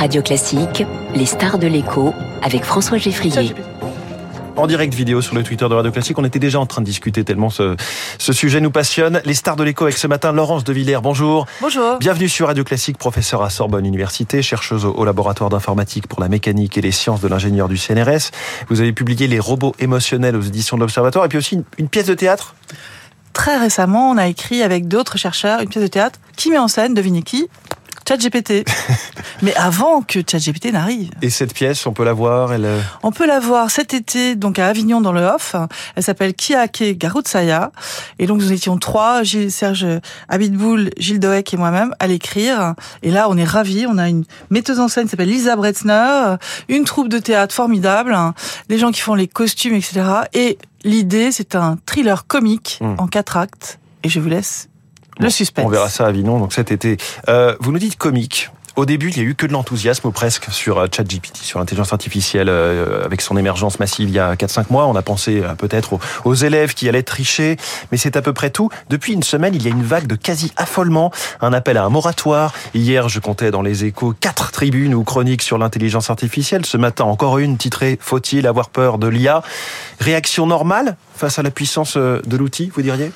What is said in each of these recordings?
Radio Classique, les stars de l'écho avec François Geffrier en direct vidéo sur le Twitter de Radio Classique. On était déjà en train de discuter tellement ce, ce sujet nous passionne. Les stars de l'écho avec ce matin, Laurence de Villers, bonjour. Bonjour. Bienvenue sur Radio Classique, professeur à Sorbonne Université, chercheuse au, laboratoire d'informatique pour la mécanique et les sciences de l'ingénieur du CNRS. Vous avez publié Les robots émotionnels aux éditions de l'Observatoire et puis aussi une pièce de théâtre Très récemment, on a écrit avec d'autres chercheurs une pièce de théâtre qui met en scène, devinez qui? ChatGPT. Mais avant que ChatGPT n'arrive. Et cette pièce, on peut la voir elle... Euh, on peut la voir cet été, donc à Avignon dans le Off. Elle s'appelle Kiake Garutsaya. Et donc nous étions trois, Gilles, Serge Abitboul, Gilles Doek et moi-même, à l'écrire. Et là, on est ravis. On a une metteuse en scène qui s'appelle Lisa Bretzner, une troupe de théâtre formidable, les gens qui font les costumes, etc. Et l'idée, c'est un thriller comique hmm. en quatre actes. Et je vous laisse le suspense. On verra ça à Avignon, donc cet été. Euh, vous nous dites comique. Au début, il n'y a eu que de l'enthousiasme ou presque sur euh, ChatGPT, sur l'intelligence artificielle, euh, avec son émergence massive il y a 4-5 mois. On a pensé euh, peut-être aux, élèves qui allaient tricher, mais c'est à peu près tout. Depuis une semaine, il y a une vague de quasi-affolement, un appel à un moratoire. Hier, je comptais dans les échos quatre tribunes ou chroniques sur l'intelligence artificielle. Ce matin, encore une titrée « Faut-il avoir peur de l'IA ?» Réaction normale? Face à la puissance de l'outil, vous diriez?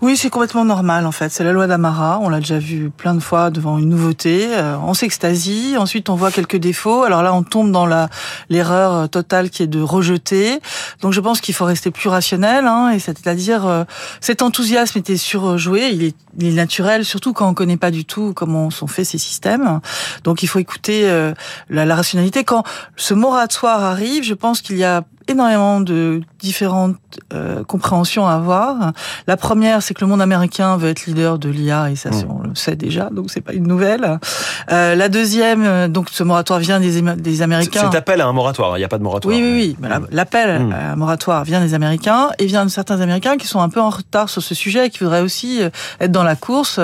Oui, c'est complètement normal en fait. C'est la loi d'Amara. On l'a déjà vu plein de fois devant une nouveauté. On s'extasie. Ensuite, on voit quelques défauts. Alors là, on tombe dans la l'erreur totale qui est de rejeter. Donc, je pense qu'il faut rester plus rationnel. Hein, et c'est-à-dire, euh, cet enthousiasme était surjoué. Il est, il est, naturel, surtout quand on connaît pas du tout comment sont faits ces systèmes. Donc, il faut écouter euh, la, la rationalité. Quand ce moratoire arrive, je pense qu'il y a énormément de différentes euh, compréhensions à avoir. La première, c'est que le monde américain veut être leader de l'IA, et ça, mm. on le sait déjà, donc c'est pas une nouvelle. Euh, la deuxième, euh, donc ce moratoire vient des, des Américains. Cet appel à un moratoire, il n'y a pas de moratoire. Oui, oui, oui. Mm. L'appel mm. à un moratoire vient des Américains et vient de certains Américains qui sont un peu en retard sur ce sujet et qui voudraient aussi être dans la course.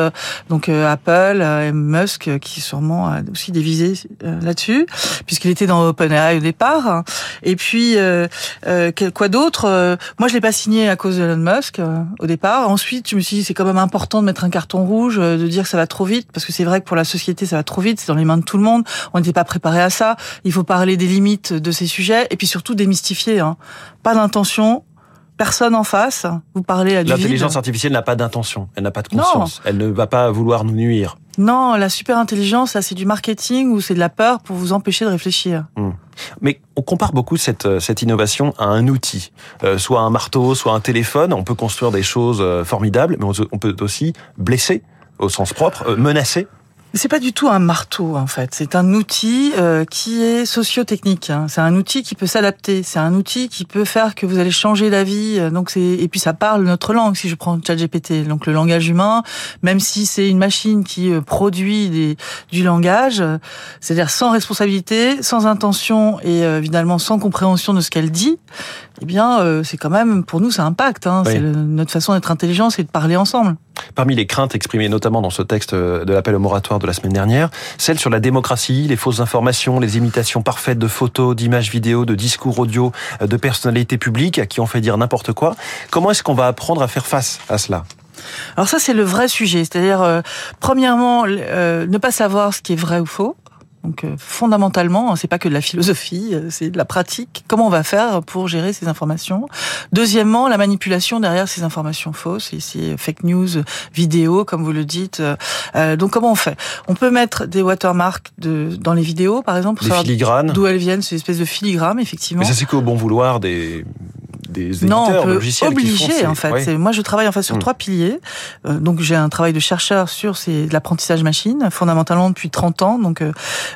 Donc Apple, et Musk, qui sûrement a aussi des visées là-dessus, puisqu'il était dans OpenAI au départ. Et puis euh, quoi d'autre? Euh, Moi, je l'ai pas signé à cause de Elon Musk euh, au départ. Ensuite, je me suis dit c'est quand même important de mettre un carton rouge, de dire que ça va trop vite, parce que c'est vrai que pour la société, ça va trop vite. C'est dans les mains de tout le monde. On n'était pas préparé à ça. Il faut parler des limites de ces sujets et puis surtout démystifier. Hein. Pas d'intention, personne en face. Vous parlez à du L'intelligence artificielle n'a pas d'intention, elle n'a pas de conscience, elle ne va pas vouloir nous nuire. Non, la super intelligence, c'est du marketing ou c'est de la peur pour vous empêcher de réfléchir. Hmm. Mais on compare beaucoup cette, euh, cette innovation à un outil, euh, soit un marteau, soit un téléphone. On peut construire des choses euh, formidables, mais on peut aussi blesser au sens propre, menacer c'est pas du tout un marteau en fait. C'est un outil euh, qui est socio-technique. Hein. C'est un outil qui peut s'adapter. C'est un outil qui peut faire que vous allez changer d'avis. Donc c'est et puis ça parle notre langue. Si je prends ChatGPT, donc le langage humain, même si c'est une machine qui euh, produit des, du langage, c'est-à-dire sans responsabilité, sans intention et euh, évidemment sans compréhension de ce qu'elle dit, eh bien c'est quand même pour nous ça impacte. Hein. C'est notre façon d'être intelligent, c'est de parler ensemble. Parmi les craintes exprimées notamment dans ce texte de l'appel au moratoire de la semaine dernière, celle sur la démocratie, les fausses informations, les imitations parfaites de photos, d'images vidéo, de discours audio, de personnalités publiques à qui on fait dire n'importe quoi. Comment est-ce qu'on va apprendre à faire face à cela? Alors ça, c'est le vrai sujet. C'est-à-dire, euh, premièrement, euh, ne pas savoir ce qui est vrai ou faux. Donc euh, fondamentalement, hein, c'est pas que de la philosophie, euh, c'est de la pratique. Comment on va faire pour gérer ces informations? Deuxièmement, la manipulation derrière ces informations fausses, ces fake news vidéo, comme vous le dites. Euh, donc comment on fait? On peut mettre des watermarks de, dans les vidéos, par exemple, pour des filigranes. D'où elles viennent, ces espèces de filigranes, effectivement. Mais ça c'est qu'au bon vouloir des des non, on peut obliger en fait. Moi, je travaille en fait sur hmm. trois piliers. Euh, donc, j'ai un travail de chercheur sur l'apprentissage machine, fondamentalement depuis 30 ans, donc euh,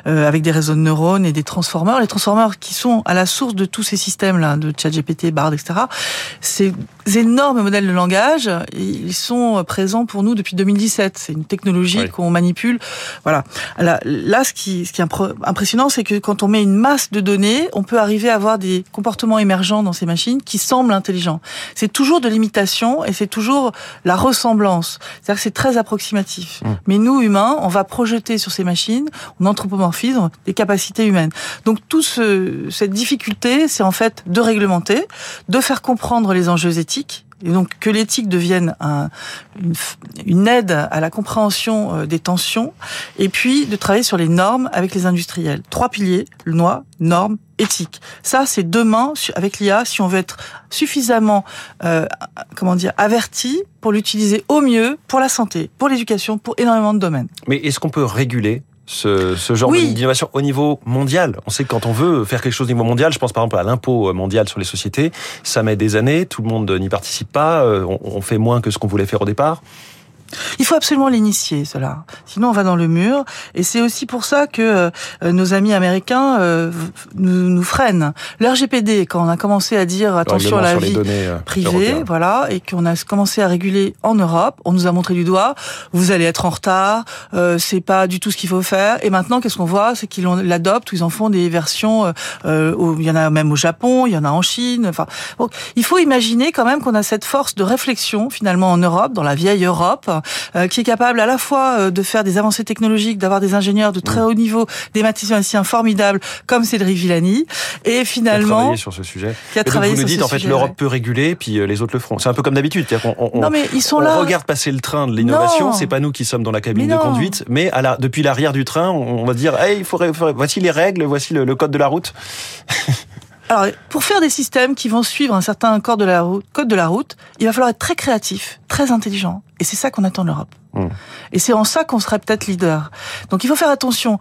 euh, avec des réseaux de neurones et des transformeurs. Les transformeurs qui sont à la source de tous ces systèmes là, de ChatGPT, Bard, etc. Ces énormes modèles de langage, ils sont présents pour nous depuis 2017. C'est une technologie qu'on manipule. Voilà. Là, là, ce qui, ce qui est impressionnant, c'est que quand on met une masse de données, on peut arriver à avoir des comportements émergents dans ces machines qui semble intelligent. C'est toujours de l'imitation et c'est toujours la ressemblance. C'est-à-dire que c'est très approximatif. Mmh. Mais nous, humains, on va projeter sur ces machines, on anthropomorphise des capacités humaines. Donc tout ce, cette difficulté, c'est en fait de réglementer, de faire comprendre les enjeux éthiques Et donc que l'éthique devienne un, une, une, aide à la compréhension euh, des tensions, et puis de travailler sur les normes avec les industriels. Trois piliers, le noix, normes, éthique. Ça, c'est demain avec l'IA si on veut être suffisamment, euh, comment dire, averti pour l'utiliser au mieux pour la santé, pour l'éducation, pour énormément de domaines. Mais est-ce qu'on peut réguler ce, ce genre d'innovation au niveau mondial. On sait que quand on veut faire quelque chose au niveau mondial, je pense par exemple à l'impôt mondial sur les sociétés, ça met des années, tout le monde n'y participe pas, euh, on fait moins que ce qu'on voulait faire au départ. Il faut absolument l'initier, cela. Sinon, on va dans le mur. Et c'est aussi pour ça que euh, nos amis américains euh, nous, nous, freinent. Leur GPD, quand on a commencé à dire attention à la vie euh, privée, voilà, et qu'on a commencé à réguler en Europe, on nous a montré du doigt. Vous allez être en retard. c'est pas du tout ce qu'il faut faire. Et maintenant, qu'est-ce qu'on voit? C'est qu'ils l'adoptent ils en font des versions. il y en a même au Japon, il y en a en Chine. Enfin, il faut imaginer quand même qu'on a cette force de réflexion finalement en Europe, dans la vieille Europe euh, qui est capable à la fois euh, de faire des avancées technologiques, d'avoir des ingénieurs de très mm. haut niveau, des mathématiciens formidables comme Cédric Villani, et finalement qui a travaillé sur ce sujet. Qui a travaillé vous nous dites en fait l'Europe peut réguler, puis euh, les autres le feront. C'est un peu comme d'habitude, on, on, non mais ils sont on là. regarde passer le train de l'innovation. C'est pas nous qui sommes dans la cabine de conduite, mais à la, depuis l'arrière du train, on va dire, hey, il faudrait, voici les règles, voici le, code de la route. Alors, pour faire des systèmes qui vont suivre un certain code de la route, code de la route il va falloir être très créatif, très intelligent. Et c'est ça qu'on attend de l'Europe. Mmh. Et c'est en ça qu'on serait peut-être leader. Donc il faut faire attention.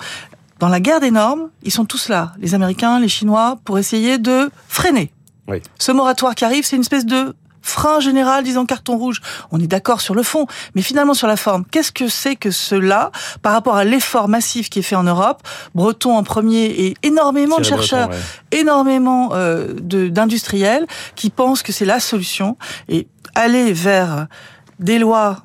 Dans la guerre des normes, ils sont tous là, les Américains, les Chinois, pour essayer de freiner. Oui. Ce moratoire qui arrive, c'est une espèce de frein général disant carton rouge. On est d'accord sur le fond, mais finalement sur la forme, qu'est-ce que c'est que cela par rapport à l'effort massif qui est fait en Europe? Breton en premier et énormément de chercheurs, énormément euh, d'industriels qui pensent que c'est la solution. Et aller vers des lois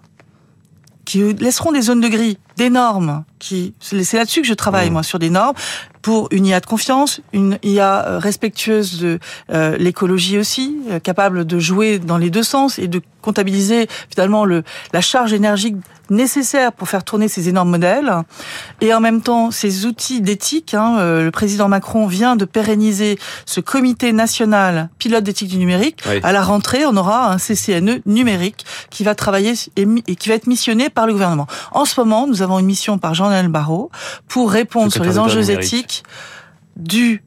qui laisseront des zones de gris, des normes, qui c'est là-dessus que je travaille moi sur des normes pour une IA de confiance, une IA euh, respectueuse de euh, l'écologie aussi, euh, capable de jouer dans les deux sens et de comptabiliser finalement le, la charge énergique nécessaire pour faire tourner ces énormes modèles. Et en même temps, ces outils d'éthique, hein, le président Macron vient de pérenniser ce comité national pilote d'éthique du numérique. À la rentrée, on aura un CCNE numérique qui va travailler et, et, qui va être missionné par le gouvernement. En ce moment, nous avons une mission par Jean-Noël Barrot pour répondre sur les enjeux éthiques du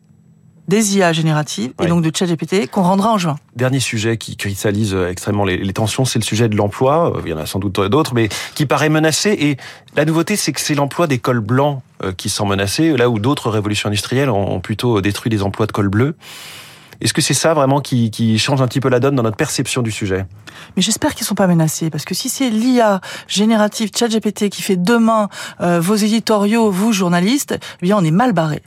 des IA génératives et donc de ChatGPT qu'on rendra en juin. Dernier sujet qui cristallise euh, extrêmement les, tensions, c'est le sujet de l'emploi. Euh, il y en a sans doute d'autres, mais qui paraît menacé. Et la nouveauté, c'est que c'est l'emploi des cols blancs euh, qui sont menacés, là où d'autres révolutions industrielles ont plutôt détruit des emplois de cols bleus. Est-ce que c'est ça vraiment qui, qui, change un petit peu la donne dans notre perception du sujet? Mais j'espère qu'ils sont pas menacés, parce que si c'est l'IA générative ChatGPT qui fait demain euh, vos éditoriaux, vous journalistes, eh bien on est mal barré,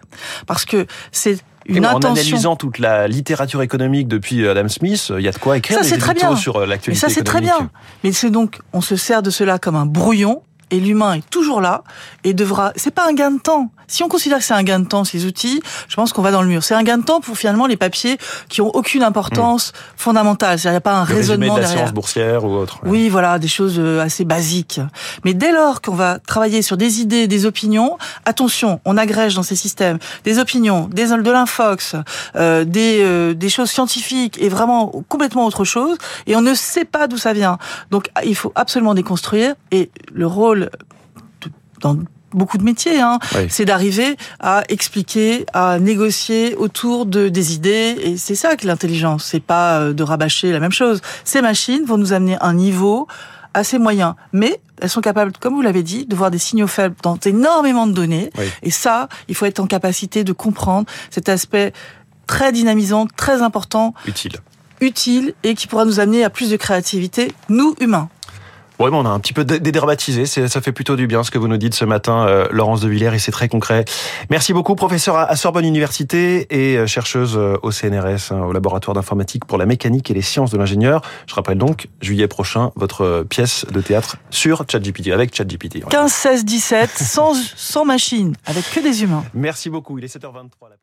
parce que c'est une en analysant toute la littérature économique depuis Adam Smith, il y a de quoi écrire ça, des très bien. sur euh, l'actualité Ça c'est très bien. Mais c'est donc on se sert de cela comme un brouillon et l'humain est toujours là et devra. C'est pas un gain de temps. Si on considère que c'est un gain de temps ces outils, je pense qu'on va dans le mur. C'est un gain de temps pour finalement les papiers qui ont aucune importance hmm. fondamentale. Il n'y a pas un raisonnement de la derrière. boursière ou autre. Oui, voilà, des choses euh, assez basiques. Mais dès lors qu'on va travailler sur des idées, des opinions, attention, on agrège dans ces systèmes des opinions, des de l'infox, euh, des euh, des choses scientifiques et vraiment complètement autre chose. Et on ne sait pas d'où ça vient. Donc il faut absolument déconstruire. Et le rôle dans beaucoup de métiers, hein, c'est d'arriver à expliquer, à négocier autour de des idées, et c'est ça que l'intelligence. C'est pas euh, de rabâcher la même chose. Ces machines vont nous amener un niveau assez moyen, mais elles sont capables, comme vous l'avez dit, de voir des signaux faibles dans énormément de données. Et ça, il faut être en capacité de comprendre cet aspect très dynamisant, très important, utile, utile et qui pourra nous amener à plus de créativité, nous humains. Oui, on a un petit peu dédramatisé. Ça fait plutôt du bien ce que vous nous dites ce matin, euh, Laurence de Villers, et c'est très concret. Merci beaucoup, professeur à Sorbonne Université et euh, chercheuse euh, au CNRS, hein, au laboratoire d'informatique pour la mécanique et les sciences de l'ingénieur. Je rappelle donc, juillet prochain, votre pièce de théâtre sur ChatGPT, avec ChatGPT. 15, 16, 17, sans, sans machine, avec que des humains. Merci beaucoup. Il est 7h23. La